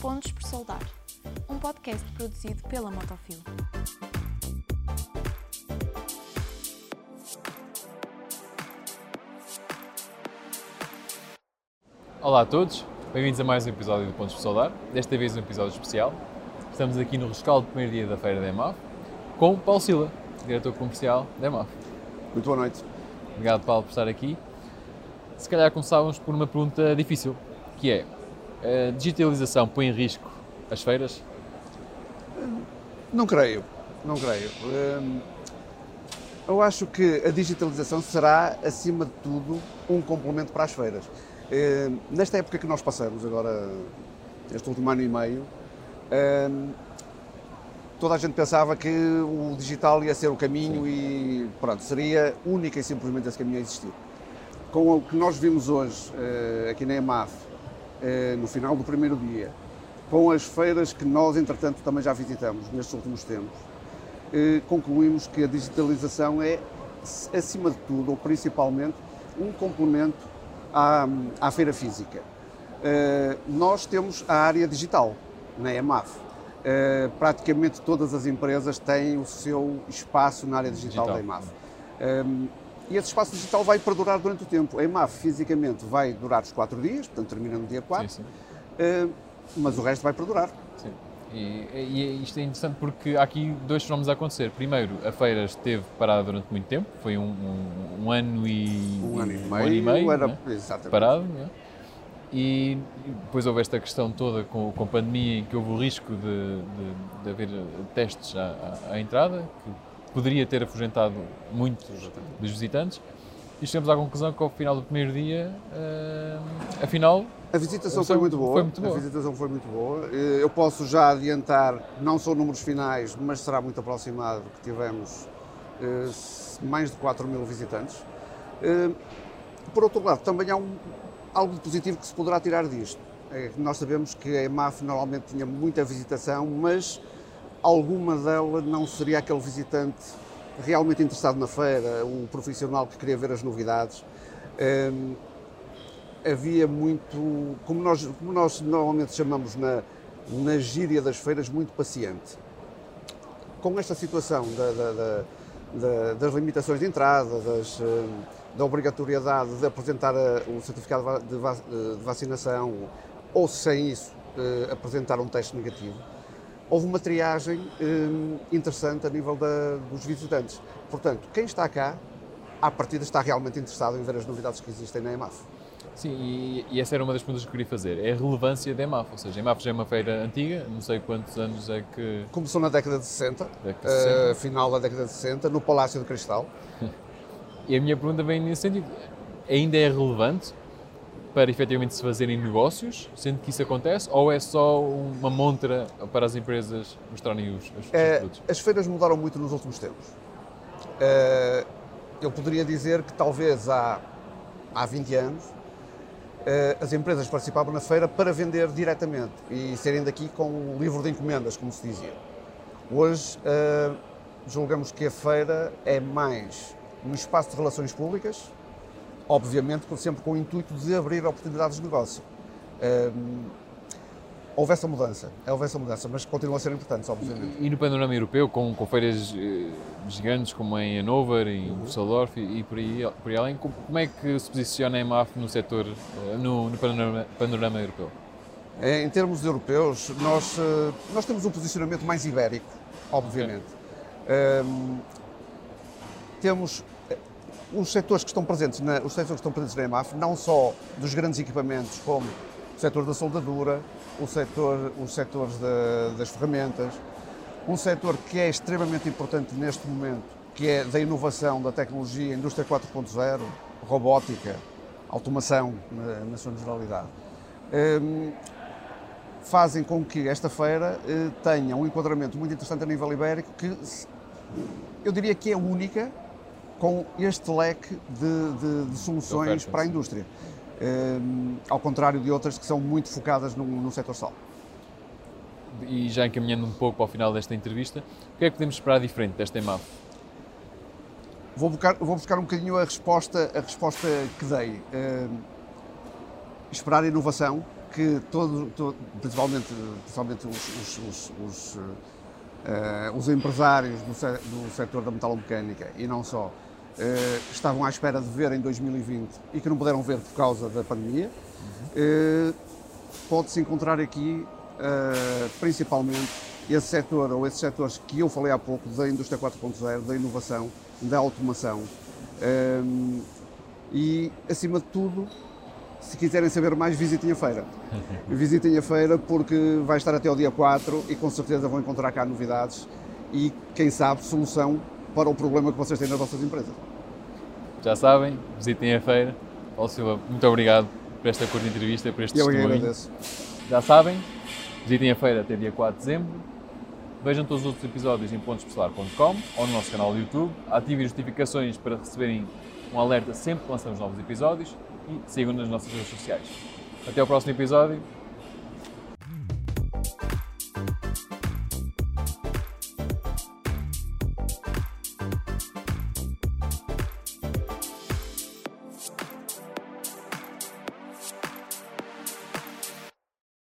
Pontos por Soldar, um podcast produzido pela Motofil. Olá a todos, bem-vindos a mais um episódio do Pontos por Soldar, desta vez um episódio especial. Estamos aqui no rescaldo do primeiro dia da feira da EMAF com Paulo Sila, diretor comercial da EMAF. Muito boa noite. Obrigado, Paulo, por estar aqui. Se calhar começávamos por uma pergunta difícil, que é, a digitalização põe em risco as feiras? Não creio, não creio. Hum, Eu acho que a digitalização será, acima de tudo, um complemento para as feiras. Hum, Nesta época que nós passamos, agora, este último ano e meio, hum, toda a gente pensava que o digital ia ser o caminho e pronto, seria única e simplesmente esse caminho a existir. Com o que nós vimos hoje eh, aqui na EMAF, eh, no final do primeiro dia, com as feiras que nós, entretanto, também já visitamos nestes últimos tempos, eh, concluímos que a digitalização é, acima de tudo, ou principalmente, um complemento à, à feira física. Eh, Nós temos a área digital na EMAF. Praticamente todas as empresas têm o seu espaço na área digital, Digital. da EMAF. Um, e esse espaço digital vai perdurar durante o tempo. A EMAF fisicamente vai durar os quatro dias, portanto termina no dia 4, Sim, sim. uh, mas o resto vai perdurar. Sim. E, e isto é interessante porque há aqui dois fenómenos a acontecer. Primeiro, a feira esteve parada durante muito tempo, foi um, um- um ano e Um ano e um meio, ano e meio, era né? exatamente. parado. né? E depois houve esta questão toda com, com a pandemia em que houve o risco de, de, de haver testes à, à- à entrada, que poderia ter afugentado muitos dos visitantes. E chegamos à conclusão que ao final do primeiro dia, eh, afinal, A visitação A foi muito boa. foi muito boa. A visitação foi muito boa. Eh, Eu posso já adiantar, não são números finais, mas será muito aproximado que tivemos eh, mais de 4 mil visitantes. Eh, Por outro lado, também há um, algo de positivo que se poderá tirar disto. É nós sabemos que a EMAF normalmente tinha muita visitação, mas alguma dela não seria aquele visitante realmente interessado na feira, o profissional que queria ver as novidades. Eh, havia muito, como nós, como nós normalmente chamamos na, na gíria das feiras, muito paciente. Com esta situação da- da- da- da- das limitações de entrada, das, eh, da obrigatoriedade de apresentar eh, o certificado eh, de vacinação ou, sem isso, eh, apresentar um teste negativo, houve uma triagem eh, interessante a nível da- dos visitantes. Portanto, quem está cá, à partida, está realmente interessado em ver as novidades que existem na EMAF. Sim, e, e essa era uma das perguntas que eu queria fazer. É a relevância da EMAF, ou seja, a EMAF já é uma feira antiga, não sei quantos anos é que... Começou na década de 60, Década de 60. eh, final da década de 60, no Palácio de Cristal. E a minha pergunta vem nesse sentido. Ainda é relevante para efetivamente se fazerem negócios, sendo que isso acontece, ou é só uma montra para as empresas mostrarem os, os, Eh, produtos? as feiras mudaram muito nos últimos tempos. Eh, eu poderia dizer que talvez há, há 20 anos eh, as empresas participavam na feira para vender diretamente e serem daqui com um livro de encomendas, como se dizia. Hoje eh, julgamos que a feira é mais um espaço de relações públicas, obviamente sempre com o intuito de abrir oportunidades de negócio. Eh, houve essa mudança, houve essa mudança, mas continuam a ser importantes, obviamente. E no panorama europeu, com, com feiras eh, gigantes como em Hannover, em Uhum. Düsseldorf e, e por, aí, por aí além, como, como é que se posiciona a EMAF no setor, eh, no, no panorama, panorama europeu? Eh, Em termos europeus, nós, eh, nós temos um posicionamento mais ibérico, obviamente. Ehm, temos eh, os setores que estão presentes na, os setores que estão presentes na EMAF, não só dos grandes equipamentos, como o setor da soldadura, o setor, os setores da- das ferramentas, um setor que é extremamente importante neste momento, que é da inovação, da tecnologia, indústria 4.0, robótica, automação na, na sua generalidade. Ehm, fazem com que esta feira eh, tenha um enquadramento muito interessante a nível ibérico, que eu diria que é única com este leque de, de- de soluções para a indústria. Ehm, ao contrário de outras que são muito focadas no, no setor sal. E já encaminhando um pouco para o final desta entrevista, o que é que podemos esperar diferente desta EMAF? Vou buscar, vou buscar um bocadinho a resposta, a resposta que dei. Ehm, esperar inovação, que todo, todo principalmente, principalmente os, os, os, os, uh, os empresários do, do setor da metalomecânica e não só, uh, estavam à espera de ver em 2020 e que não puderam ver por causa da pandemia, uh, pode-se encontrar aqui principalmente esse setor ou esses setores que eu falei há pouco da indústria 4.0, da inovação, da automação. E, acima de tudo, se quiserem saber mais, visitem a feira. Visitem a feira porque vai estar até o dia 4 e com certeza vão encontrar cá novidades e, quem sabe, solução para o problema que vocês têm nas vossas empresas. Já sabem, visitem a feira. Paulo Silva, muito obrigado por esta curta entrevista, por este Eu testemunho. agradeço. Já sabem, visitem a feira até dia 4 de dezembro. Vejam todos os outros episódios em pontospesalar.com ou no nosso canal do YouTube. Ativem as notificações para receberem um alerta sempre que lançamos novos episódios e sigam nas nossas redes sociais. Até ao próximo episódio